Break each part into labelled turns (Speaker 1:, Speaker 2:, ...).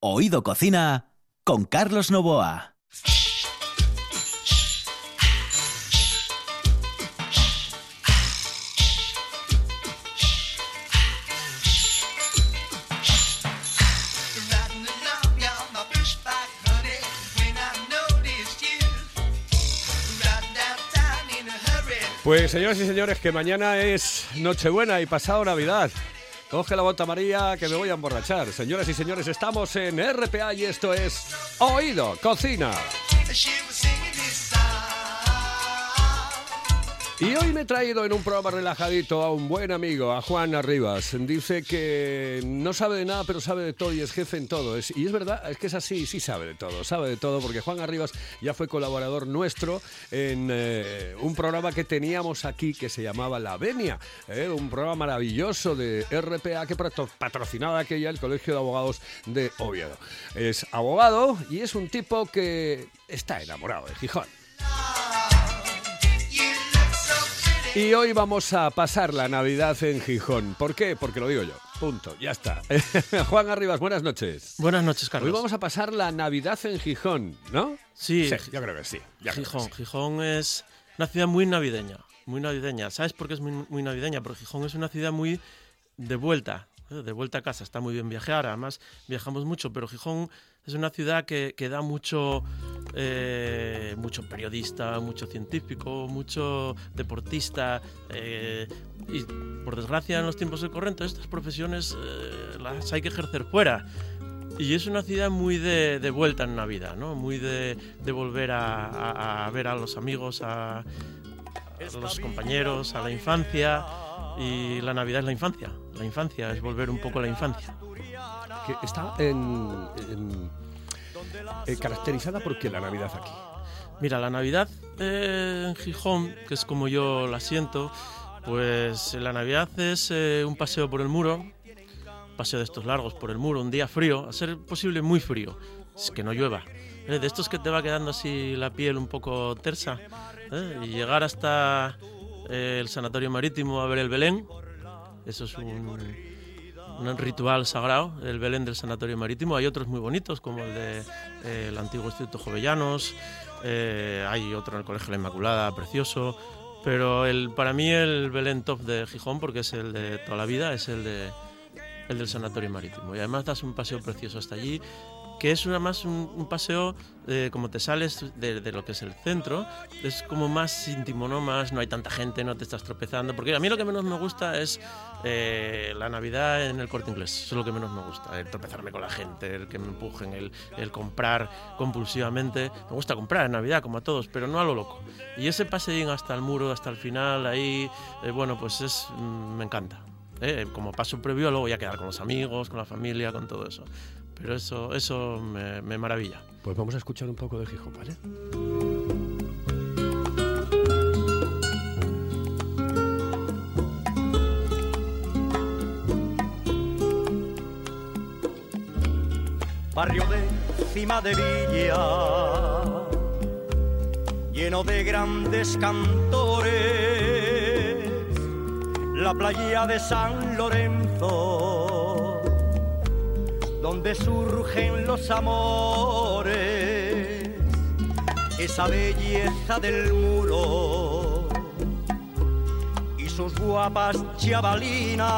Speaker 1: Oído Cocina con Carlos Novoa.
Speaker 2: Pues señoras y señores, que mañana es Nochebuena y pasado Navidad. Coge la bota María que me voy a emborrachar. Señoras y señores, estamos en RPA y esto es Oído Cocina. Y hoy me he traído en un programa relajadito a un buen amigo, a Juan Arribas. Dice que no sabe de nada, pero sabe de todo y es jefe en todo. y es verdad, es que es así, sí sabe de todo, sabe de todo, porque Juan Arribas ya fue colaborador nuestro en eh, un programa que teníamos aquí que se llamaba La Venia, eh, un programa maravilloso de RPA que patrocinaba aquella el Colegio de Abogados de Oviedo. Es abogado y es un tipo que está enamorado de Gijón. Y hoy vamos a pasar la Navidad en Gijón. ¿Por qué? Porque lo digo yo. Punto. Ya está. Juan Arribas, buenas noches.
Speaker 3: Buenas noches, Carlos.
Speaker 2: Hoy vamos a pasar la Navidad en Gijón, ¿no?
Speaker 3: Sí.
Speaker 2: yo creo que sí.
Speaker 3: Gijón. Gijón es una ciudad muy navideña. Muy navideña. ¿Sabes por qué es muy, muy navideña? Porque Gijón es una ciudad muy de vuelta. ¿eh? De vuelta a casa. Está muy bien viajar. Además, viajamos mucho. Pero Gijón es una ciudad que, da mucho, eh, mucho periodista, mucho científico, mucho deportista. Eh, y por desgracia, en los tiempos de corriente, estas profesiones eh, las hay que ejercer fuera. Y es una ciudad muy de, vuelta en Navidad, ¿no? Muy de, de volver a, a, ver a los amigos, a, a los compañeros, a la infancia. Y la Navidad es la infancia. La infancia es volver un poco a la infancia.
Speaker 2: Que está en, en eh, caracterizada por qué la Navidad aquí.
Speaker 3: Mira, la Navidad eh, en Gijón, que es como yo la siento, pues la Navidad es eh, un paseo por el muro, un paseo de estos largos por el muro, un día frío, a ser posible muy frío, es que no llueva. de estos que te va quedando así la piel un poco tersa, y llegar hasta el sanatorio marítimo a ver el Belén, eso es un, un ritual sagrado, el Belén del Sanatorio Marítimo. Hay otros muy bonitos, como el del de, eh, antiguo Instituto Jovellanos, eh, hay otro en el Colegio de la Inmaculada, precioso. Pero el, para mí el Belén top de Gijón, porque es el de toda la vida, es el, de, el del Sanatorio Marítimo. Y además das un paseo precioso hasta allí que es una más un, un paseo, eh, como te sales de, de, lo que es el centro, es como más íntimo, ¿no? Más, no hay tanta gente, no te estás tropezando. Porque a mí lo que menos me gusta es eh, la Navidad en el corte inglés. Eso es lo que menos me gusta. El tropezarme con la gente, el que me empujen, el, el comprar compulsivamente. Me gusta comprar en Navidad, como a todos, pero no a lo loco. Y ese paseín hasta el muro, hasta el final, ahí, eh, bueno, pues es, mm, me encanta. Eh, como paso previo, luego voy a quedar con los amigos, con la familia, con todo eso. Pero eso, eso me, me maravilla.
Speaker 2: Pues vamos a escuchar un poco de Gijón, ¿vale?
Speaker 4: barrio de cima de villa, lleno de grandes cantores, la playa de San Lorenzo, donde surgen los amores, esa belleza del muro y sus guapas chavalinas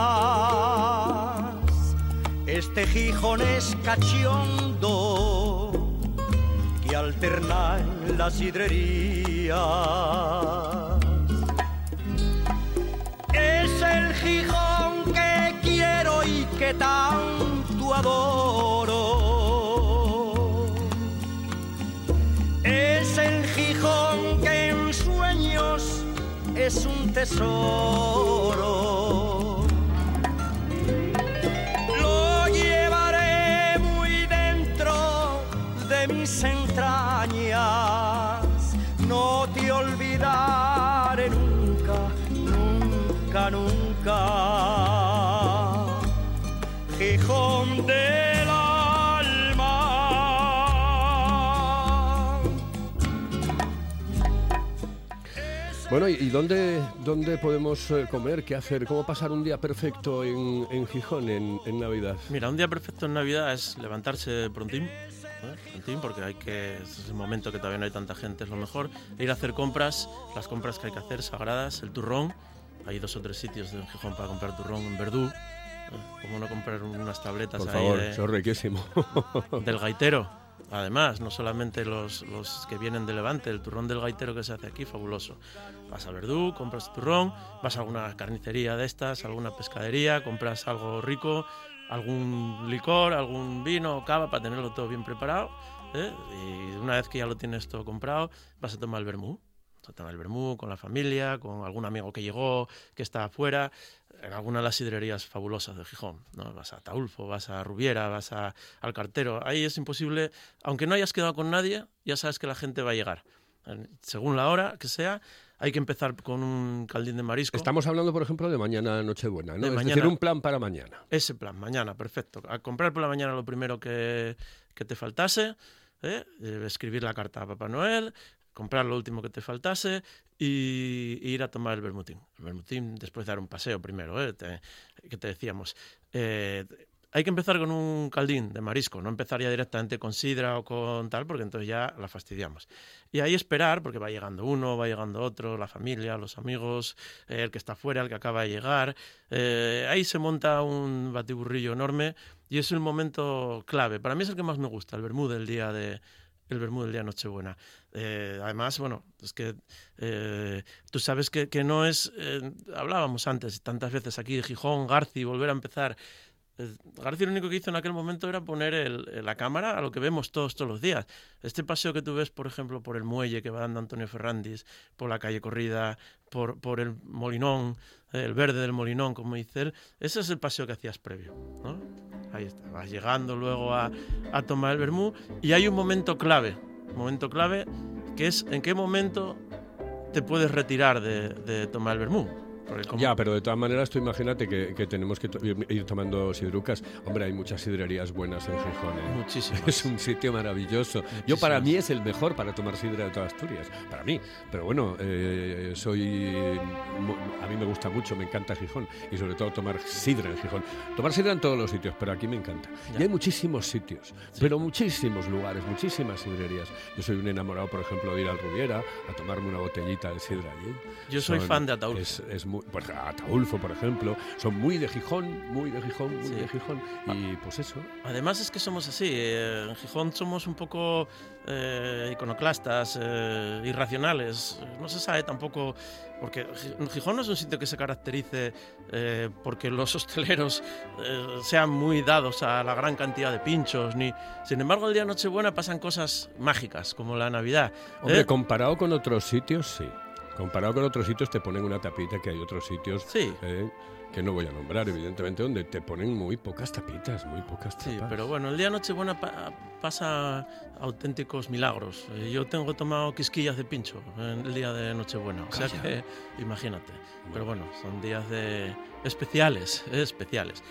Speaker 4: este Gijón es cachondo que alterna en la sidrería. Es el Gijón que quiero y que tanto adoro. Es el Gijón que en sueños es un tesoro. mis entrañas, no te olvidaré nunca, nunca, nunca. Gijón del alma.
Speaker 2: Bueno, ¿y y dónde, dónde podemos eh, comer? ¿Qué hacer? ¿Cómo pasar un día perfecto en, en Gijón en, en Navidad?
Speaker 3: Mira, un día perfecto en Navidad es levantarse prontín, ¿eh? prontín, porque hay que, es el momento que todavía no hay tanta gente, es lo mejor. E ir a hacer compras, las compras que hay que hacer, sagradas, el turrón. Hay dos o tres sitios en Gijón para comprar turrón en Verdú. ¿Eh? Como no comprar unas tabletas
Speaker 2: Por
Speaker 3: ahí
Speaker 2: favor,
Speaker 3: de-
Speaker 2: eso es riquísimo.
Speaker 3: del gaitero. Además, no solamente los, los que vienen de Levante, el turrón del gaitero que se hace aquí, fabuloso. Vas a Verdú, compras turrón, vas a alguna carnicería de estas, alguna pescadería, compras algo rico, algún licor, algún vino cava para tenerlo todo bien preparado. ¿eh? Y una vez que ya lo tienes todo comprado, vas a tomar el vermú. Tomar el vermú con la familia, con algún amigo que llegó, que está afuera, en alguna de las sidrerías fabulosas de Gijón. ¿no? Vas a Taulfo, vas a Rubiera, vas a, al cartero. Ahí es imposible, aunque no hayas quedado con nadie, ya sabes que la gente va a llegar. Según la hora que sea, hay que empezar con un caldín de marisco.
Speaker 2: Estamos hablando, por ejemplo, de mañana Nochebuena, ¿no?
Speaker 3: De
Speaker 2: es
Speaker 3: mañana.
Speaker 2: decir, un plan para mañana.
Speaker 3: Ese plan, mañana, perfecto. A comprar por la mañana lo primero que, que te faltase, ¿eh? Eh, escribir la carta a Papá Noel, comprar lo último que te faltase y, ir a tomar el vermutín. El vermutín después de dar un paseo primero, ¿eh? Te- que te decíamos. Eh, hay que empezar con un caldín de marisco, no empezar ya directamente con sidra o con tal, porque entonces ya la fastidiamos. Y ahí esperar, porque va llegando uno, va llegando otro, la familia, los amigos, eh, el que está fuera, el que acaba de llegar. Eh, ahí se monta un batiburrillo enorme y es un momento clave. Para mí es el que más me gusta, el vermú del día de el vermú del día Nochebuena. Eh, además, bueno, es que eh, tú sabes que, que no es, eh, hablábamos antes tantas veces aquí de Gijón, Garci, volver a empezar. García lo único que hizo en aquel momento era poner la cámara a lo que vemos todos todos los días. Este paseo que tú ves, por ejemplo, por el muelle que va dando Antonio Ferrandis, por la calle Corrida, por, el Molinón, el verde del Molinón, como dice él, ese es el paseo que hacías previo. ¿no? Ahí está, llegando luego a, a tomar el y hay un momento clave, momento clave que es en qué momento te puedes retirar de, de tomar el.
Speaker 2: Ya, pero de todas maneras, tú imagínate que, que tenemos que to- ir, tomando sidrucas. Hombre, hay muchas sidrerías buenas en Gijón. ¿eh?
Speaker 3: Muchísimas.
Speaker 2: Es un sitio maravilloso. Yo para mí es el mejor para tomar sidra de toda Asturias, para mí. Pero bueno, eh, soy a mí me gusta mucho, me encanta Gijón y sobre todo tomar sidra en Gijón. Tomar sidra en todos los sitios, pero aquí me encanta. Y hay muchísimos sitios, pero muchísimos lugares, muchísimas sidrerías. Yo soy un enamorado, por ejemplo, de ir al Rubiera a tomarme una botellita de sidra allí.
Speaker 3: Yo soy
Speaker 2: Son-
Speaker 3: fan de Ataulfo.
Speaker 2: Es, es muy, pues, Ataulfo, por ejemplo, son muy de Gijón, muy de Gijón, muy
Speaker 3: Sí.
Speaker 2: de Gijón. Y pues eso.
Speaker 3: Además es que somos así, eh, en Gijón somos un poco eh, iconoclastas, eh, irracionales, no se sabe tampoco, porque Gi- Gijón no es un sitio que se caracterice eh, porque los hosteleros eh, sean muy dados a la gran cantidad de pinchos, ni sin embargo el día de Nochebuena pasan cosas mágicas, como la Navidad.
Speaker 2: Hombre, comparado con otros sitios, sí. Comparado con otros sitios te ponen una tapita que hay otros sitios
Speaker 3: Sí.
Speaker 2: eh, que no voy a nombrar, evidentemente, donde te ponen muy pocas tapitas, muy pocas tapas.
Speaker 3: Sí, pero bueno, el día de Nochebuena pa- pasa auténticos milagros. Eh, Yo tengo tomado quisquillas de pincho en el día de Nochebuena, o sea
Speaker 2: Calla.
Speaker 3: que imagínate. Pero bueno, son días de especiales, eh, especiales.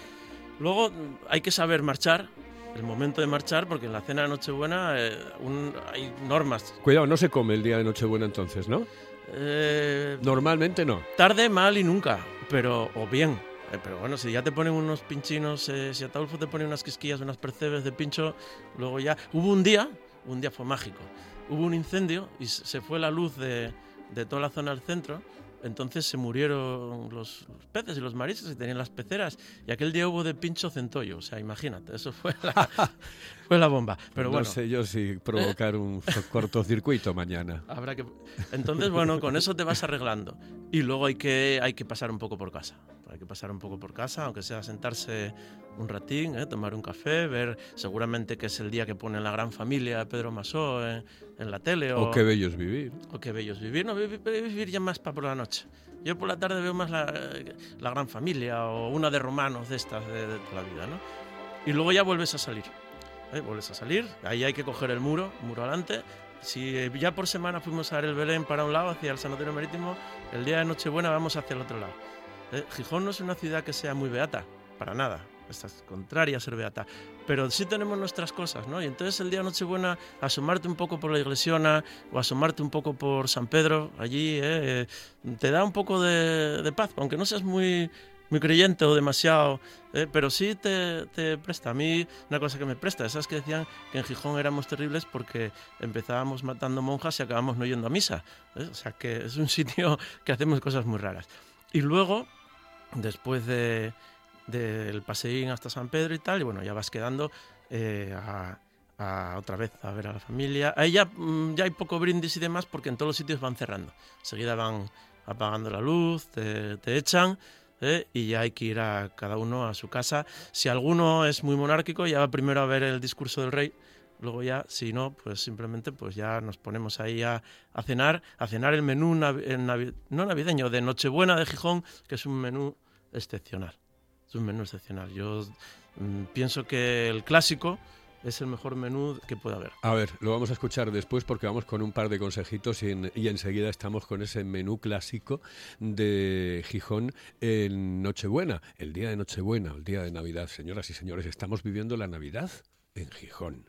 Speaker 3: Luego mm, hay que saber marchar, el momento de marchar, porque en la cena de Nochebuena eh, un- hay normas.
Speaker 2: Cuidado, no se come el día de Nochebuena entonces, ¿no?
Speaker 3: Eh,
Speaker 2: Normalmente no.
Speaker 3: Tarde, mal y nunca, pero o bien. Eh, Pero bueno, si ya te ponen unos pinchinos, eh, si Ataulfo te pone unas quisquillas, unas percebes de pincho, luego ya... Hubo un día, un día fue mágico, hubo un incendio y se se fue la luz de, de toda la zona del centro, entonces se murieron los, peces y los mariscos que tenían las peceras y aquel día hubo de pincho centollo, o sea, imagínate, eso fue la, fue la bomba. Pero
Speaker 2: no
Speaker 3: bueno,
Speaker 2: sé yo si provocar un cortocircuito mañana.
Speaker 3: Habrá que... Entonces, bueno, con eso te vas arreglando. Y luego hay que, hay que pasar un poco por casa. Hay que pasar un poco por casa, aunque sea sentarse un ratín, ¿eh? tomar un café, ver seguramente que es el día que pone la gran familia de Pedro Masó en, en la tele. O,
Speaker 2: O qué bello es vivir.
Speaker 3: o qué bellos vivir. No, vi- vi- vivir ya más para por la noche. Yo por la tarde veo más la, la gran familia o una de romanos de estas de, de la vida, ¿no? Y luego ya vuelves a salir. ¿eh? Vuelves a salir, ahí hay que coger el muro, muro adelante. Si ya por semana fuimos a ver el Belén para un lado, hacia el Sanatorio Marítimo, el día de Nochebuena vamos hacia el otro lado. ¿Eh? Gijón no es una ciudad que sea muy beata, para nada. estás contraria a ser beata, pero sí tenemos nuestras cosas, ¿no? Y entonces el día Nochebuena, asomarte un poco por la iglesiona o asomarte un poco por San Pedro, allí, ¿eh? Te da un poco de, de paz, aunque no seas muy muy creyente o demasiado, eh, pero sí te, te, presta. A mí una cosa que me presta, esas que decían que en Gijón éramos terribles porque empezábamos matando monjas y acabamos no yendo a misa. O sea que es un sitio que hacemos cosas muy raras. Y luego, después de del paseín hasta San Pedro y tal, y bueno, ya vas quedando eh, a, otra vez a ver a la familia. Ahí ya, mm, ya hay poco brindis y demás porque en todos los sitios van cerrando. Enseguida van apagando la luz, te, te echan ¿eh? y ya hay que ir a cada uno a su casa. Si alguno es muy monárquico, ya va primero a ver el discurso del rey. Luego ya, si no, pues simplemente pues ya nos ponemos ahí a, cenar, a cenar el menú navi no navideño, de Nochebuena de Gijón, que es un menú excepcional. Es un menú excepcional. Yo mmm, pienso que el clásico, es el mejor menú que pueda haber.
Speaker 2: A ver, lo vamos a escuchar después porque vamos con un par de consejitos y, en, y enseguida estamos con ese menú clásico de Gijón en Nochebuena, el día de Nochebuena, el día de Navidad. Señoras y señores, estamos viviendo la Navidad en Gijón.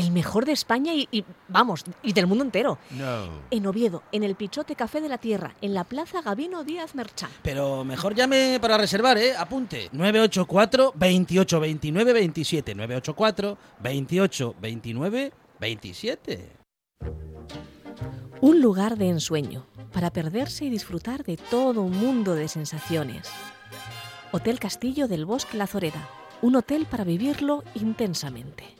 Speaker 5: El mejor de España y, y, vamos, y del mundo entero.
Speaker 6: No.
Speaker 5: En Oviedo, en el Pichote Café de la Tierra, en la Plaza Gabino Díaz Merchán.
Speaker 7: Pero mejor llame para reservar, ¿eh? Apunte. 984 28 29 27. 984 28 29 27.
Speaker 5: Un lugar de ensueño, para perderse y disfrutar de todo un mundo de sensaciones. Hotel Castillo del Bosque La Zoreda, un hotel para vivirlo intensamente.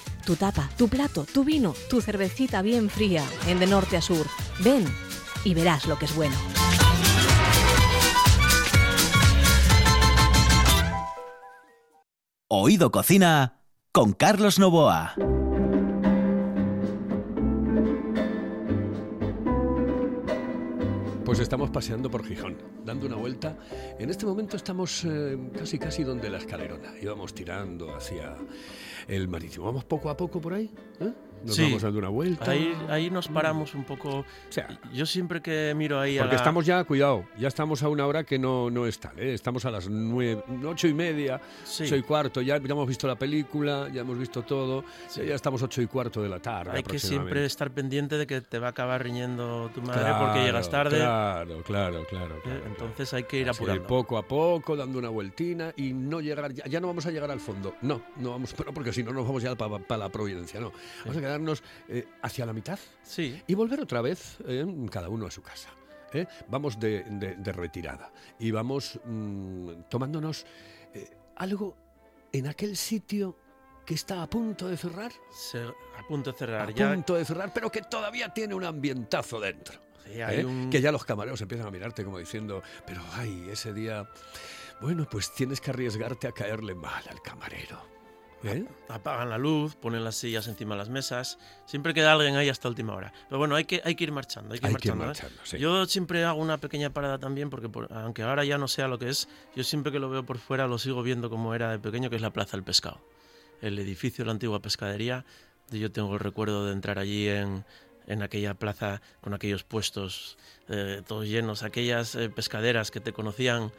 Speaker 5: Tu tapa, tu plato, tu vino, tu cervecita bien fría, en de norte a sur. Ven y verás lo que es bueno.
Speaker 1: Oído Cocina con Carlos Novoa.
Speaker 2: Pues estamos paseando por Gijón, dando una vuelta. En este momento estamos eh, casi casi donde la escalerona. Íbamos tirando hacia el marítimo. Vamos poco a poco por ahí. ¿eh? Nos
Speaker 3: Sí.
Speaker 2: vamos dando una vuelta.
Speaker 3: Ahí, ahí nos paramos un poco.
Speaker 2: O sea,
Speaker 3: Yo siempre que miro ahí a
Speaker 2: porque
Speaker 3: la-
Speaker 2: estamos ya, cuidado, ya estamos a una hora que no, no es tal. ¿eh? Estamos a las nueve, ocho y media,
Speaker 3: Sí.
Speaker 2: ocho y cuarto. Ya, ya hemos visto la película, ya hemos visto todo.
Speaker 3: Sí.
Speaker 2: Ya estamos ocho y cuarto de la tarde.
Speaker 3: Hay que siempre estar pendiente de que te va a acabar riñendo tu madre
Speaker 2: Claro,
Speaker 3: porque llegas tarde.
Speaker 2: Claro, claro, claro.
Speaker 3: ¿eh?
Speaker 2: claro,
Speaker 3: Entonces hay que ir
Speaker 2: Así
Speaker 3: apurando.
Speaker 2: poco a poco, dando una vueltina y no llegar, ya, ya no vamos a llegar al fondo. No, no vamos, pero porque si no nos vamos ya para la Providencia, no. Vamos a quedarnos eh, hacia la mitad
Speaker 3: Sí,
Speaker 2: y volver otra vez eh, cada uno a su casa. ¿eh? Vamos de, de- de retirada y vamos mm, tomándonos eh, algo en aquel sitio que está a punto de cerrar,
Speaker 3: se- a punto de cerrar.
Speaker 2: a
Speaker 3: ya,
Speaker 2: punto de cerrar, pero que todavía tiene un ambientazo dentro.
Speaker 3: sí,
Speaker 2: ¿eh?
Speaker 3: un-
Speaker 2: Que ya los camareros empiezan a mirarte como diciendo, pero ay, ese día, bueno, pues tienes que arriesgarte a caerle mal al camarero. ¿Eh?
Speaker 3: apagan la luz, ponen las sillas encima de las mesas. Siempre queda alguien ahí hasta última hora. Pero bueno, hay que, hay que ir marchando. Hay que ir
Speaker 2: Hay
Speaker 3: marchando, ¿eh?
Speaker 2: marchando, sí.
Speaker 3: Yo siempre hago una pequeña parada también, porque por- aunque ahora ya no sea lo que es, yo siempre que lo veo por fuera lo sigo viendo como era de pequeño, que es la Plaza del Pescado. El edificio de la antigua pescadería. Yo tengo el recuerdo de entrar allí en, en aquella plaza con aquellos puestos eh, todos llenos, aquellas eh, pescaderas que te conocían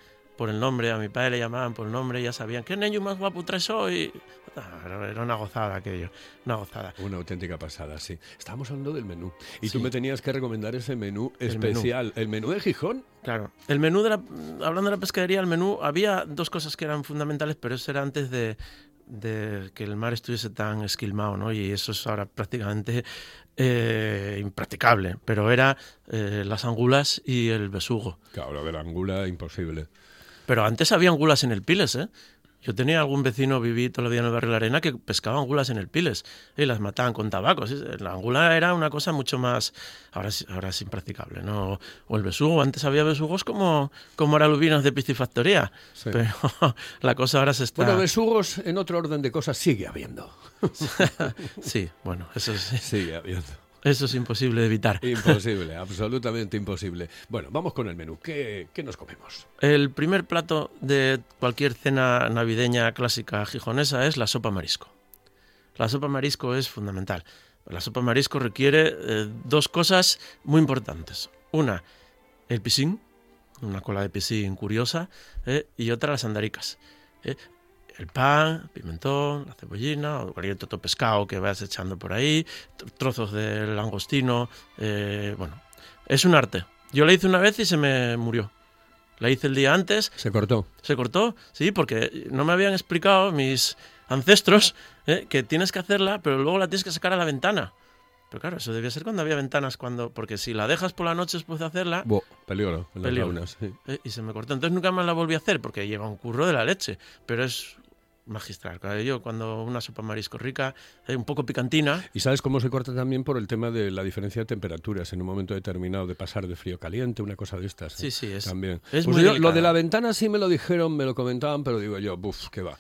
Speaker 3: por el nombre, a mi padre le llamaban por el nombre, ya sabían, ¿qué niño más guapo traes hoy? Ah, Era una gozada aquello, una gozada.
Speaker 2: Una auténtica pasada, sí. Estábamos hablando del menú. Y
Speaker 3: Sí.
Speaker 2: tú me tenías que recomendar ese menú
Speaker 3: El menú.
Speaker 2: especial. ¿El menú de Gijón?
Speaker 3: Claro. El menú de la, hablando de la pescadería, el menú, había dos cosas que eran fundamentales, pero eso era antes de, de que el mar estuviese tan esquilmado, ¿no? Y eso es ahora prácticamente eh, impracticable. Pero era eh, las angulas y el besugo.
Speaker 2: Claro, lo de la angula, imposible.
Speaker 3: Pero antes había angulas en el Piles, ¿eh? Yo tenía algún vecino, viví todo el día en el barrio de la Arena, que pescaba angulas en el Piles y las mataban con tabaco. sí, La angula era una cosa mucho más... Ahora, es- ahora es impracticable, ¿no? O el besugo, antes había besugos como, como aralubinos de piscifactoría,
Speaker 2: Sí.
Speaker 3: pero la cosa ahora se está...
Speaker 2: Bueno, besugos en otro orden de cosas sigue habiendo.
Speaker 3: Sí, bueno, eso es,
Speaker 2: Sigue habiendo.
Speaker 3: Eso es imposible de evitar.
Speaker 2: Imposible, absolutamente imposible. Bueno, vamos con el menú. ¿Qué, qué nos comemos?
Speaker 3: El primer plato de cualquier cena navideña clásica gijonesa es la sopa marisco. La sopa marisco es fundamental. La sopa marisco requiere eh, dos cosas muy importantes. Una, el pisín, una cola de pisín curiosa, eh, y otra, las andaricas. eh. El pan, pimentón, la cebollina, o cualquier otro pescado que vayas echando por ahí, tr- trozos de langostino. eh, bueno, es un arte. Yo la hice una vez y se me murió. La hice el día antes,
Speaker 2: Se cortó.
Speaker 3: se cortó, sí, porque no me habían explicado mis ancestros eh, que tienes que hacerla, pero luego la tienes que sacar a la ventana. Pero claro, eso debía ser cuando había ventanas, cuando porque si la dejas por la noche después de hacerla,
Speaker 2: Bo, peligro en las
Speaker 3: Peligro.
Speaker 2: sí.
Speaker 3: eh, y se me cortó. Entonces nunca más la volví a hacer porque lleva un curro de la leche, pero es magistral. Yo cuando una sopa marisco rica, eh, un poco picantina,
Speaker 2: ¿Y sabes cómo se corta también por el tema de la diferencia de temperaturas en un momento determinado, de pasar de frío a caliente, una cosa de estas?
Speaker 3: Sí, sí, es-
Speaker 2: También.
Speaker 3: es
Speaker 2: Pues
Speaker 3: muy
Speaker 2: yo, lo de la ventana sí me lo dijeron, me lo comentaban, pero digo yo, buf, qué va.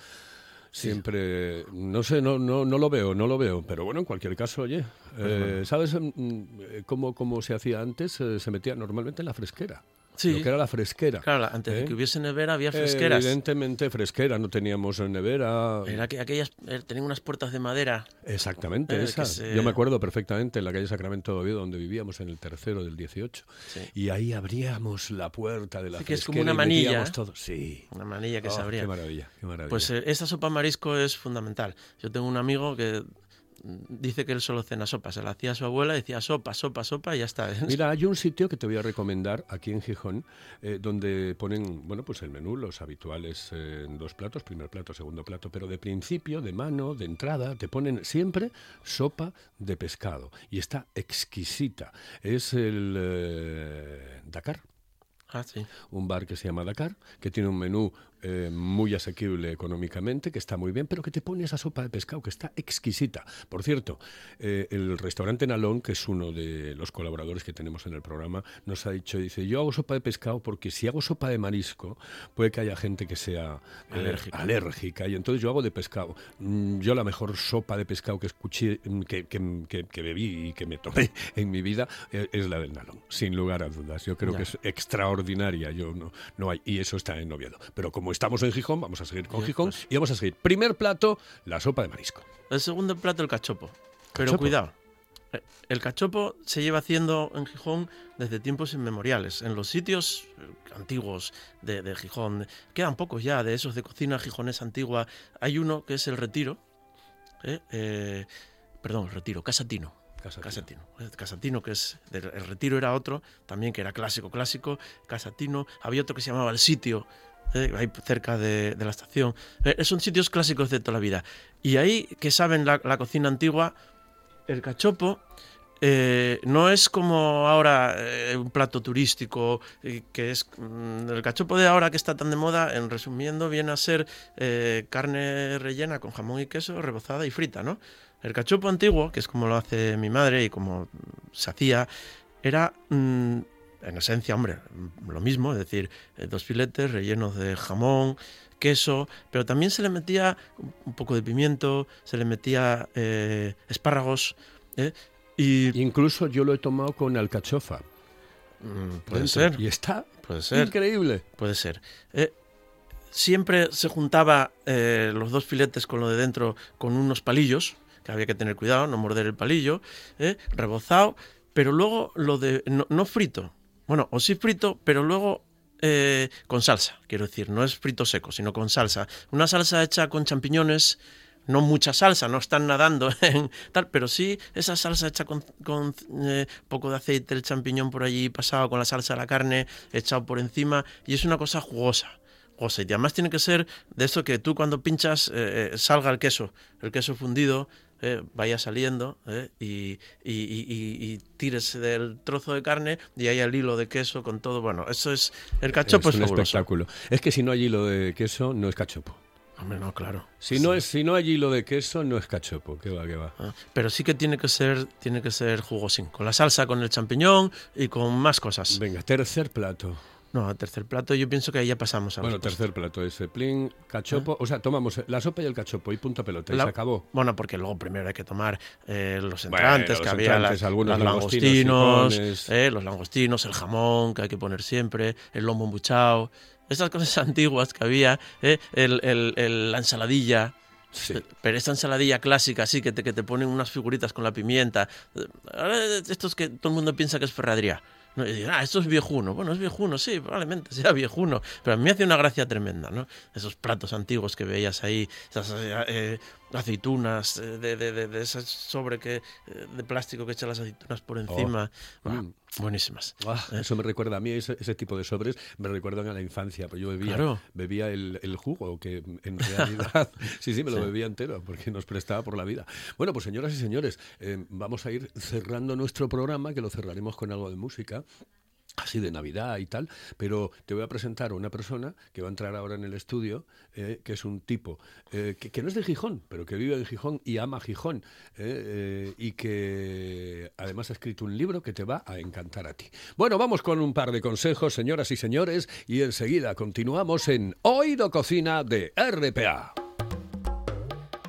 Speaker 2: Siempre, no sé, no, no, no lo veo, no lo veo, pero bueno, en cualquier caso, oye, eh, ¿sabes mm, eh, cómo, cómo se hacía antes? Eh, se metía normalmente en la fresquera,
Speaker 3: Sí.
Speaker 2: lo que era la fresquera.
Speaker 3: claro, la- antes
Speaker 2: ¿Eh?
Speaker 3: de que hubiese nevera había fresqueras.
Speaker 2: Evidentemente fresquera, no teníamos nevera.
Speaker 3: Era que aquellas eh, tenían unas puertas de madera
Speaker 2: Exactamente,
Speaker 3: Eh,
Speaker 2: esa.
Speaker 3: se-
Speaker 2: Yo me acuerdo perfectamente en la calle Sacramento de Oviedo, donde vivíamos en el tercero del 18.
Speaker 3: Sí.
Speaker 2: Y ahí abríamos la puerta de la
Speaker 3: Sí, que es como
Speaker 2: fresquera
Speaker 3: una manilla, ¿eh?
Speaker 2: todo. Sí.
Speaker 3: Una manilla que
Speaker 2: Oh,
Speaker 3: se abría.
Speaker 2: Qué maravilla, qué maravilla.
Speaker 3: Pues eh, esa sopa marisco es fundamental. Yo tengo un amigo que dice que él solo cena sopa. Se la hacía a su abuela, decía sopa, sopa, sopa y ya está.
Speaker 2: Mira, hay un sitio que te voy a recomendar aquí en Gijón, eh, donde ponen, bueno, pues el menú, los habituales eh, en dos platos, primer plato, segundo plato, pero de principio, de mano, de entrada, te ponen siempre sopa de pescado y está exquisita. Es el eh, Dakar.
Speaker 3: Ah, sí.
Speaker 2: un bar que se llama Dakar, que tiene un menú eh, muy asequible económicamente, que está muy bien, pero que te pone esa sopa de pescado que está exquisita. Por cierto, eh, el restaurante Nalón, que es uno de los colaboradores que tenemos en el programa, nos ha dicho, dice, yo hago sopa de pescado porque si hago sopa de marisco, puede que haya gente que sea eh,
Speaker 3: Alérgica.
Speaker 2: alérgica, y entonces yo hago de pescado. Mm, Yo la mejor sopa de pescado que escuché, mm, que, que- que- que bebí y que me tomé en mi vida eh, es la del Nalón, sin lugar a dudas. Yo creo
Speaker 3: Ya.
Speaker 2: que es extraordinaria. Yo no, no hay, y eso está en Oviedo. Pero como estamos en Gijón, vamos a seguir con Gijón
Speaker 3: pues.
Speaker 2: y vamos a seguir. Primer plato, la sopa de marisco.
Speaker 3: El segundo plato, el cachopo. Pero
Speaker 2: Cachopo.
Speaker 3: cuidado. El cachopo se lleva haciendo en Gijón desde tiempos inmemoriales. En los sitios eh, antiguos de, de Gijón, quedan pocos ya de esos de cocina gijonesa antigua. Hay uno que es el Retiro. eh, eh, perdón, el Retiro, Casatino.
Speaker 2: Casatino.
Speaker 3: Casatino. Casatino, que es. El Retiro era otro, también que era clásico, clásico. Casatino. Había otro que se llamaba El Sitio, eh, ahí cerca de, la estación. Eh, son sitios clásicos de toda la vida. Y ahí, que saben la, cocina antigua, el cachopo. eh, no es como ahora eh, un plato turístico, eh, que es mm, el cachopo de ahora que está tan de moda, en resumiendo, viene a ser carne rellena con jamón y queso, rebozada y frita, ¿no? El cachopo antiguo, que es como lo hace mi madre y como se hacía, era mm, en esencia, hombre, lo mismo, es decir, eh, dos filetes rellenos de jamón, queso, pero también se le metía un- poco de pimiento, se le metía eh, espárragos, ¿eh? y
Speaker 2: Incluso yo lo he tomado con alcachofa.
Speaker 3: mm, puede
Speaker 2: dentro,
Speaker 3: ser,
Speaker 2: Y está
Speaker 3: puede ser.
Speaker 2: increíble.
Speaker 3: Puede ser. Eh, siempre se juntaba los dos filetes con lo de dentro con unos palillos, que había que tener cuidado, no morder el palillo, rebozado, pero luego lo de. No, no frito. Bueno, o sí frito, pero luego eh, con salsa, quiero decir, no es frito seco, sino con salsa. Una salsa hecha con champiñones, no mucha salsa, no están nadando en tal, pero sí esa salsa hecha con, eh, poco de aceite, el champiñón por allí pasado con la salsa de la carne echado por encima y es una cosa jugosa. jugosa. Y además tiene que ser de esto que tú cuando pinchas eh, eh, salga el queso, el queso fundido, eh, vaya saliendo eh, y, y- y- y- tires del trozo de carne y haya el hilo de queso con todo. Bueno, eso es. El cachopo es,
Speaker 2: es un
Speaker 3: fabuloso.
Speaker 2: espectáculo. Es que si no hay hilo de queso, no es cachopo.
Speaker 3: Hombre, no, claro.
Speaker 2: Si no, es, si no hay hilo de queso, no es cachopo. ¿Qué va, qué va?
Speaker 3: Ah, Pero sí que tiene que ser, tiene que ser jugosín, con la salsa, con el champiñón y con más cosas.
Speaker 2: Venga, tercer plato.
Speaker 3: No, tercer plato yo pienso que ahí ya pasamos a
Speaker 2: Bueno, tercer plato ese plin, cachopo. O sea, tomamos la sopa y el cachopo y punto pelota. Y se acabó.
Speaker 3: Bueno, porque luego primero hay que tomar eh, los
Speaker 2: Bueno,
Speaker 3: entrantes,
Speaker 2: los
Speaker 3: que había
Speaker 2: entrantes, algunos
Speaker 3: los
Speaker 2: langostinos,
Speaker 3: eh, los langostinos, el jamón que hay que poner siempre, el lomo embuchado, esas cosas antiguas que había, eh, el, el- el- la ensaladilla.
Speaker 2: Sí.
Speaker 3: Eh, Pero esta ensaladilla clásica, así, que te, que te ponen unas figuritas con la pimienta. Eh, Ahora, esto es que todo el mundo piensa que es ferradría. ¿No? Y dirán, ah, esto es viejuno. Bueno, es viejuno, sí, probablemente sea viejuno. Pero a mí me hace una gracia tremenda, ¿no? Esos platos antiguos que veías ahí, esas eh, eh, aceitunas eh, de, de, de, de ese sobre que, de plástico que echa las aceitunas por encima. Buah,
Speaker 2: Mm.
Speaker 3: Buenísimas.
Speaker 2: Ah, eso me recuerda a mí, ese, ese tipo de sobres me recuerdan a la infancia. Pues yo bebía,
Speaker 3: Claro.
Speaker 2: bebía el, el jugo, que en realidad, sí, sí, me lo
Speaker 3: Sí.
Speaker 2: bebía entero, porque nos prestaba por la vida. Bueno, pues señoras y señores, eh, vamos a ir cerrando nuestro programa, que lo cerraremos con algo de música. Así de Navidad y tal, pero te voy a presentar a una persona que va a entrar ahora en el estudio, eh, que es un tipo eh, que, no es de Gijón, pero que vive en Gijón y ama Gijón, eh, y que además ha escrito un libro que te va a encantar a ti. Bueno, vamos con un par de consejos, señoras y señores, y enseguida continuamos en Oído Cocina de RPA.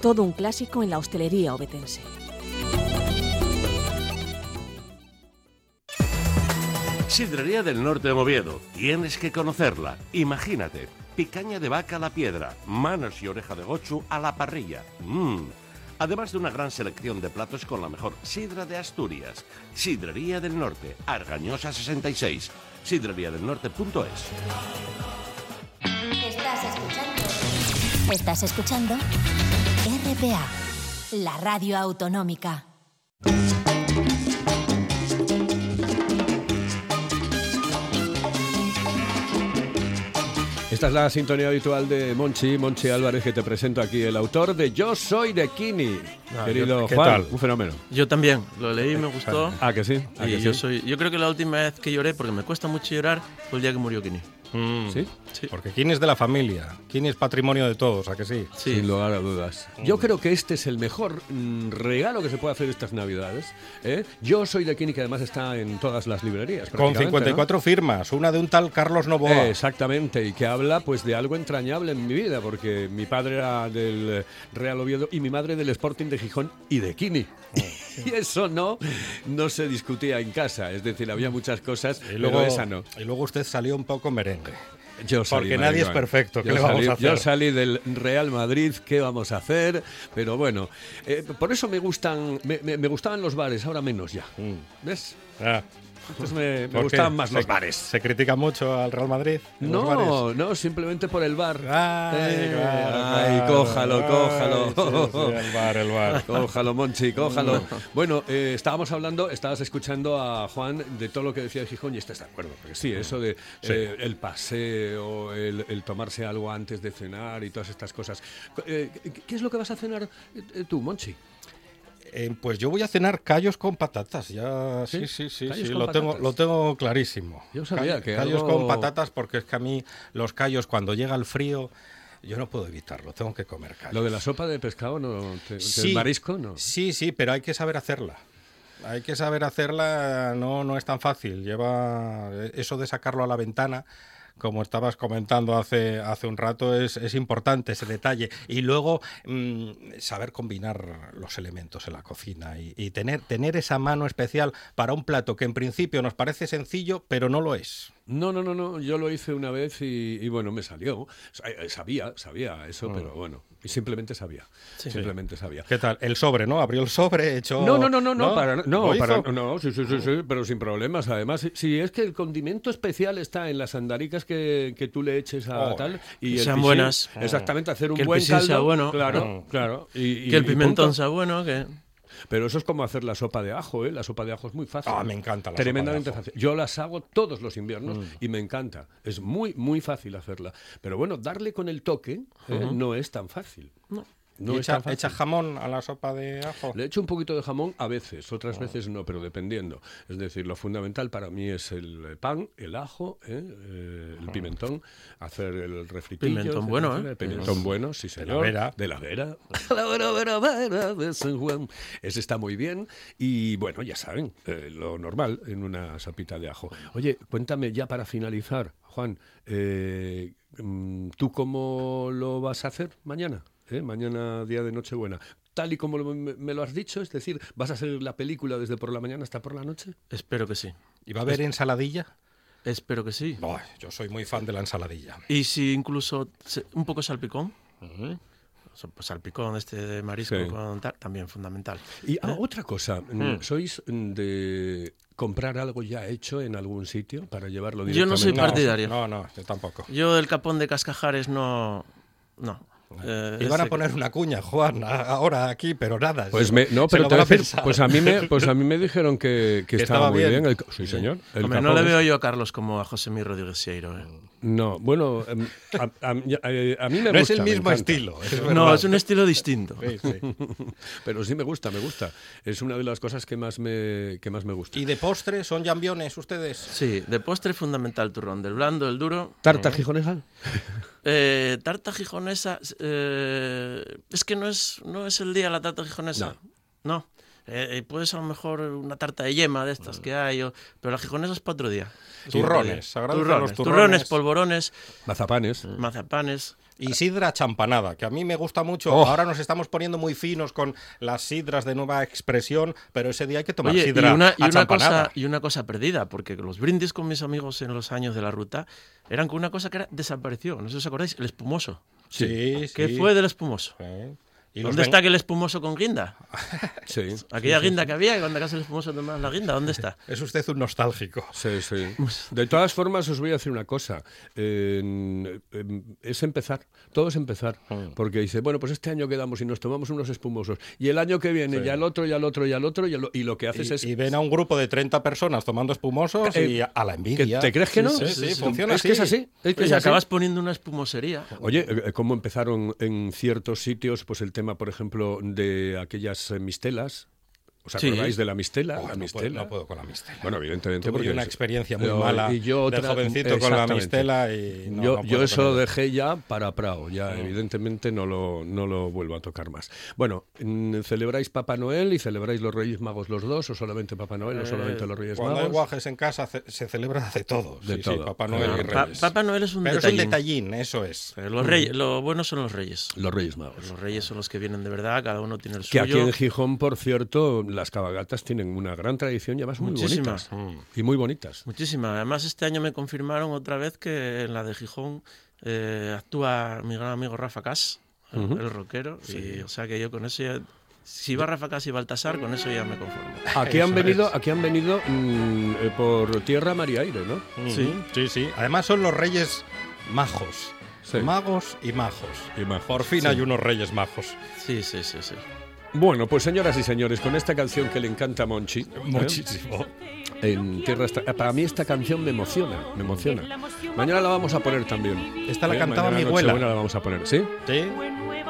Speaker 5: Todo un clásico en la hostelería obetense.
Speaker 8: Sidrería del Norte de Oviedo. Tienes que conocerla. Imagínate, picaña de vaca a la piedra, manos y oreja de gochu a la parrilla. Mmm. Además de una gran selección de platos con la mejor sidra de Asturias. Sidrería del Norte, Argañosa 66. Sidreriadelnorte.es.
Speaker 9: Estás escuchando. Estás escuchando RPA, la radio autonómica.
Speaker 2: Esta es la sintonía habitual de Monchi, Monchi Álvarez, que te presento aquí, el autor de Yo soy de Kini.
Speaker 3: Ah,
Speaker 2: Querido
Speaker 10: yo- ¿qué
Speaker 2: Juan,
Speaker 10: tal?
Speaker 2: un fenómeno.
Speaker 3: Yo también, lo leí, me gustó.
Speaker 2: Ah, que sí. Ah,
Speaker 3: Y
Speaker 2: que
Speaker 3: yo
Speaker 2: sí?
Speaker 3: soy, yo creo que la última vez que lloré, porque me cuesta mucho llorar, fue el día que murió Kini.
Speaker 10: Mm,
Speaker 2: ¿Sí?
Speaker 3: Sí.
Speaker 10: Porque ¿quién es de la familia? ¿Quién es patrimonio de todos? ¿A que sí?
Speaker 3: Sí.
Speaker 2: Sin lugar a dudas. Yo creo que este es el mejor mm, regalo que se puede hacer estas Navidades. ¿eh? Yo soy de Kini, que además está en todas las librerías.
Speaker 10: Con
Speaker 2: prácticamente,
Speaker 10: 54 firmas, una de un tal Carlos
Speaker 2: ¿no?
Speaker 10: Novoa.
Speaker 2: Eh, exactamente, y que habla pues de algo entrañable en mi vida, porque mi padre era del Real Oviedo y mi madre del Sporting de Gijón y de Kini. y eso no, no se discutía en casa, es decir, había muchas cosas,
Speaker 10: y, luego,
Speaker 2: pero esa no.
Speaker 10: y luego usted salió un poco merengue.
Speaker 2: Yo salí
Speaker 10: Porque nadie es perfecto, ¿qué
Speaker 2: Yo
Speaker 10: le vamos
Speaker 2: salí-
Speaker 10: a hacer?
Speaker 2: Yo salí del Real Madrid, ¿qué vamos a hacer? Pero bueno, eh, por eso me gustan, me, me- me gustaban los bares, ahora menos ya. ¿Ves?
Speaker 10: Ah,
Speaker 2: Entonces me, me gustaban más
Speaker 10: Se-
Speaker 2: los bares.
Speaker 10: ¿Se critica mucho al Real Madrid?
Speaker 2: No, no, simplemente por el bar.
Speaker 10: Ay,
Speaker 2: Eh,
Speaker 10: claro,
Speaker 2: ay,
Speaker 10: claro.
Speaker 2: cójalo,
Speaker 10: Ay,
Speaker 2: cójalo.
Speaker 10: sí, sí, el bar, el bar.
Speaker 2: Cójalo, Monchi, cójalo. Bueno, eh, estábamos hablando, estabas escuchando a Juan de todo lo que decía de Gijón y estás de acuerdo. Porque sí, eso de eh, el paseo, el, el tomarse algo antes de cenar y todas estas cosas. Eh, ¿Qué es lo que vas a cenar tú, Monchi?
Speaker 10: Eh, pues yo voy a cenar callos con patatas. Ya,
Speaker 2: ¿Sí?
Speaker 10: sí, sí, sí,
Speaker 2: ¿Callos
Speaker 10: sí,
Speaker 2: con
Speaker 10: lo tengo,
Speaker 2: patatas?
Speaker 10: lo tengo clarísimo.
Speaker 2: Yo sabía
Speaker 10: Ca-
Speaker 2: que
Speaker 10: callos
Speaker 2: algo-
Speaker 10: con patatas porque es que a mí los callos cuando llega el frío yo no puedo evitarlo, tengo que comer callos.
Speaker 2: Lo de la sopa de pescado, no, te-
Speaker 10: Sí,
Speaker 2: marisco, no.
Speaker 10: Sí, sí, pero hay que saber hacerla. Hay que saber hacerla, no, no es tan fácil. Lleva eso de sacarlo a la ventana como estabas comentando hace, hace un rato, es, es importante ese detalle. Y luego mm, saber combinar los elementos en la cocina y, y tener, tener esa mano especial para un plato que en principio nos parece sencillo, pero no lo es.
Speaker 2: No, no, no, no. Yo lo hice una vez y, y bueno, me salió. Sa- eh, Sabía, sabía eso, pero bueno, y simplemente sabía. Simplemente sabía.
Speaker 10: ¿Qué tal? El sobre, ¿no? Abrió el sobre, echó...
Speaker 2: No, no, no, no, no, para, no, para- no, sí, sí, sí, sí, pero sin problemas. Además, si- es que el condimento especial está en las andaricas que, que tú le eches a
Speaker 10: Oh,
Speaker 2: tal
Speaker 3: que
Speaker 2: y el
Speaker 3: sean
Speaker 2: pisín,
Speaker 3: buenas.
Speaker 2: Exactamente, hacer un
Speaker 3: Que el
Speaker 2: buen caldo.
Speaker 3: sea bueno.
Speaker 2: Claro,
Speaker 10: Mm.
Speaker 2: claro. Y, y-
Speaker 3: que el pimentón sea bueno, que...
Speaker 2: Pero eso es como hacer la sopa de ajo, ¿eh? La sopa de ajo es muy fácil.
Speaker 10: Ah, me encanta la sopa de
Speaker 2: Tremendamente
Speaker 10: ajo. Mm.
Speaker 2: fácil. Yo las hago todos los inviernos y me encanta. Es muy, muy fácil hacerla. Pero bueno, darle con el toque ¿eh? no es tan fácil.
Speaker 3: No.
Speaker 2: No
Speaker 10: ¿Y
Speaker 2: es
Speaker 10: echa, jamón a la sopa de ajo?
Speaker 2: Le echo un poquito de jamón a veces,
Speaker 10: Oh.
Speaker 2: otras veces no, pero dependiendo. Es decir, lo fundamental para mí es el pan, el ajo, ¿eh? Eh, el pimentón, hacer el refritillo.
Speaker 3: Pimentón bueno,
Speaker 2: etcétera.
Speaker 3: ¿eh?
Speaker 2: Pimentón bueno, sí
Speaker 10: De la
Speaker 2: señor.
Speaker 10: Vera.
Speaker 2: De la Vera. La Vera, Vera, Vera de San Juan. Ese está muy bien. Y bueno, ya saben, eh, lo normal en una sopita de ajo. Oye, cuéntame ya para finalizar, Juan, eh, mm, ¿tú cómo lo vas a hacer mañana? ¿Eh? Mañana, día de Nochebuena. Tal y como me, me lo has dicho, es decir, ¿vas a hacer la película desde por la mañana hasta por la noche?
Speaker 3: Espero que sí.
Speaker 10: ¿Y va a haber ensaladilla?
Speaker 3: Espero que sí.
Speaker 10: Buah, yo soy muy fan de la ensaladilla.
Speaker 3: Y si incluso un poco salpicón. So- pues salpicón este de marisco
Speaker 2: Sí.
Speaker 3: con tal, también fundamental.
Speaker 2: Y ah, otra cosa, mm. ¿sois mm, de comprar algo ya hecho en algún sitio para llevarlo
Speaker 3: Yo no soy
Speaker 2: directamente?
Speaker 3: partidario.
Speaker 10: No, no, yo tampoco.
Speaker 3: Yo del capón de cascajares no... No. Eh,
Speaker 10: Iban a poner una cuña, Juan, ahora aquí, pero nada.
Speaker 2: Pues me, no, pero te a decir, pues a mí me, pues a mí me dijeron que, que
Speaker 10: Que
Speaker 2: estaba,
Speaker 10: estaba
Speaker 2: muy
Speaker 10: bien.
Speaker 2: bien. el- sí, señor. el
Speaker 3: Hombre, no le veo yo a Carlos como a José Mi Rodríguez Sieiro. ¿eh?
Speaker 2: No, bueno, em, a, a- a- a mí me
Speaker 10: No
Speaker 2: gusta.
Speaker 10: es el mismo estilo. es
Speaker 3: No, es un estilo distinto.
Speaker 10: Sí, sí.
Speaker 2: Pero sí me gusta, me gusta. Es una de las cosas que más me, que más me gusta.
Speaker 10: ¿Y de postre son jambiones ustedes?
Speaker 3: Sí, de postre fundamental turrón, del blando, el duro.
Speaker 2: ¿Tarta gijonesa?
Speaker 3: Eh, tarta gijonesa, eh, es que no es, no es el día la tarta gijonesa. No. Eh, eh, puedes a lo mejor una tarta de yema de estas que hay, o- pero la gijonesa es para otro día. Es para otro
Speaker 10: Turrones,
Speaker 3: día. turrones, turrones,
Speaker 10: turrones.
Speaker 3: polvorones,
Speaker 2: Mazapanes.
Speaker 3: mazapanes.
Speaker 10: Y sidra champanada, que a mí me gusta mucho.
Speaker 2: Oh.
Speaker 10: Ahora nos estamos poniendo muy finos con las sidras de nueva expresión, pero ese día hay que tomar
Speaker 3: Oye, y
Speaker 10: sidra
Speaker 3: una, y, una cosa, y una cosa perdida, porque los brindis con mis amigos en los años de la ruta eran con una cosa que era, desapareció. No sé si os acordáis, el espumoso.
Speaker 10: Sí, sí.
Speaker 3: ¿Qué fue del espumoso?
Speaker 10: Sí. Y los
Speaker 3: ¿Dónde está aquel espumoso con guinda?
Speaker 2: Sí.
Speaker 3: Aquella guinda que había, cuando acaso el espumoso tomaba la guinda, ¿dónde está?
Speaker 10: Es usted un nostálgico.
Speaker 2: Sí, sí. De todas formas, os voy a decir una cosa. En- es empezar. Todo es empezar.
Speaker 10: Mm.
Speaker 2: Porque dice, bueno, pues este año quedamos y nos tomamos unos espumosos. Y el año que viene, ya el otro, ya el otro, ya el otro. ya lo- y lo que haces
Speaker 10: Y,
Speaker 2: es.
Speaker 10: y ven a un grupo de 30 personas tomando espumosos
Speaker 2: Eh,
Speaker 10: y a la
Speaker 2: ¿que
Speaker 10: envidia.
Speaker 2: ¿Te crees que no?
Speaker 10: Sí, sí, funciona
Speaker 2: es que es así. Es que
Speaker 3: Pues
Speaker 2: es así.
Speaker 3: acabas poniendo una espumosería.
Speaker 2: Oye, eh, ¿cómo empezaron en ciertos sitios, pues el tema, por ejemplo, de aquellas eh, mistelas? ¿Os
Speaker 3: Sí.
Speaker 2: acordáis de la mistela?
Speaker 10: Oh,
Speaker 2: la
Speaker 10: no, puedo,
Speaker 2: mistela.
Speaker 10: no puedo con la mistela.
Speaker 2: Bueno, evidentemente
Speaker 10: Tuve
Speaker 2: porque
Speaker 10: una
Speaker 2: es-
Speaker 10: experiencia muy
Speaker 2: Yo-
Speaker 10: mala
Speaker 2: y yo
Speaker 10: de
Speaker 2: otra-
Speaker 10: jovencito con la mistela y no,
Speaker 2: yo
Speaker 10: no
Speaker 2: yo
Speaker 10: puedo
Speaker 2: eso lo dejé ya para Prado, ya evidentemente no lo, no lo vuelvo a tocar más. Bueno, mm, ¿celebráis Papá Noel y celebráis los Reyes Magos los dos o solamente Papá Noel o
Speaker 3: Eh,
Speaker 2: solamente los Reyes
Speaker 10: Cuando hay
Speaker 2: Magos?
Speaker 10: guajes en casa ce- se celebra de todo.
Speaker 2: De
Speaker 10: sí,
Speaker 2: todo.
Speaker 10: Sí, Papá Noel y
Speaker 3: Pa-
Speaker 10: Reyes.
Speaker 3: Papá Noel es un
Speaker 10: Pero es un
Speaker 3: detallín.
Speaker 10: detallín, eso es.
Speaker 3: Eh, Los reyes, lo bueno son los reyes.
Speaker 2: Los Reyes Magos.
Speaker 3: Los reyes son los que vienen de verdad, cada uno tiene el
Speaker 2: Que
Speaker 3: suyo.
Speaker 2: aquí en Gijón, por cierto, las cabalgatas tienen una gran tradición y además muy
Speaker 3: Muchísima.
Speaker 2: bonitas. Y muy bonitas.
Speaker 3: Muchísima. Además, este año me confirmaron otra vez que en la de Gijón eh, actúa mi gran amigo Rafa Cas, el- rockero. Y, o sea que yo con eso ya. Si va Rafa Cas y Baltasar, con eso ya me conformo.
Speaker 2: Aquí han venido, aquí han venido mm, eh, por tierra, mar y aire, ¿no?
Speaker 3: Sí.
Speaker 10: sí, sí. Además son los reyes majos.
Speaker 2: Sí.
Speaker 10: Magos y majos.
Speaker 2: Y majos,
Speaker 10: Por fin
Speaker 2: sí.
Speaker 10: hay unos reyes majos.
Speaker 3: Sí, sí, sí, sí.
Speaker 2: Bueno, pues señoras y señores, con esta canción que le encanta a Monchi, ¿eh?
Speaker 10: Muchísimo.
Speaker 2: en Tierra Extra- Para mí esta canción me emociona, me emociona. Mañana la vamos a poner también.
Speaker 10: Esta la
Speaker 2: ¿Eh?
Speaker 10: cantaba
Speaker 2: Mañana
Speaker 10: mi abuela.
Speaker 2: La vamos a poner, ¿sí?
Speaker 10: Sí.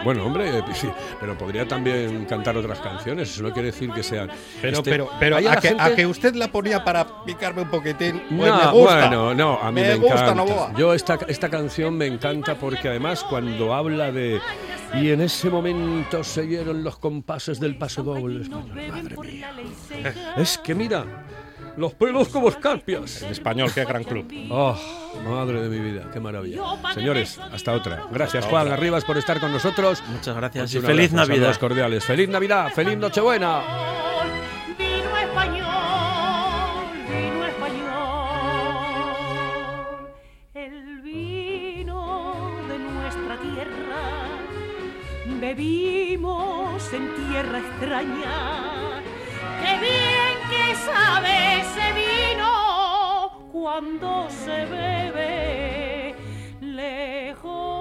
Speaker 2: Bueno, hombre, eh, sí, pero podría también cantar otras canciones. Eso no quiere decir que sean.
Speaker 10: Pero,
Speaker 2: este-
Speaker 10: pero, pero
Speaker 2: Hay
Speaker 10: a, que,
Speaker 2: gente-
Speaker 10: a que usted la ponía para picarme un poquitín, pues
Speaker 2: no,
Speaker 10: me gusta.
Speaker 2: bueno, no, a mí me,
Speaker 10: Me gusta,
Speaker 2: encanta.
Speaker 10: Novoa.
Speaker 2: Yo esta, esta canción me encanta porque además cuando habla de y en ese momento se oyeron los compases del paso doble, madre mía. Es que mira, Los pelos como escarpias.
Speaker 10: El español, qué gran club.
Speaker 2: Oh, madre de mi vida, qué maravilla. Señores, hasta otra. Gracias,
Speaker 10: Hasta
Speaker 2: Juan
Speaker 10: otra.
Speaker 2: Arribas, por estar con nosotros.
Speaker 3: Muchas gracias y feliz
Speaker 2: abrazo,
Speaker 3: Navidad.
Speaker 2: saludos cordiales. Feliz Navidad, feliz Nochebuena.
Speaker 11: Vino español, vino español, el vino de nuestra tierra. Bebimos en tierra extraña. Qué bien que sabe ese vino cuando se bebe lejos.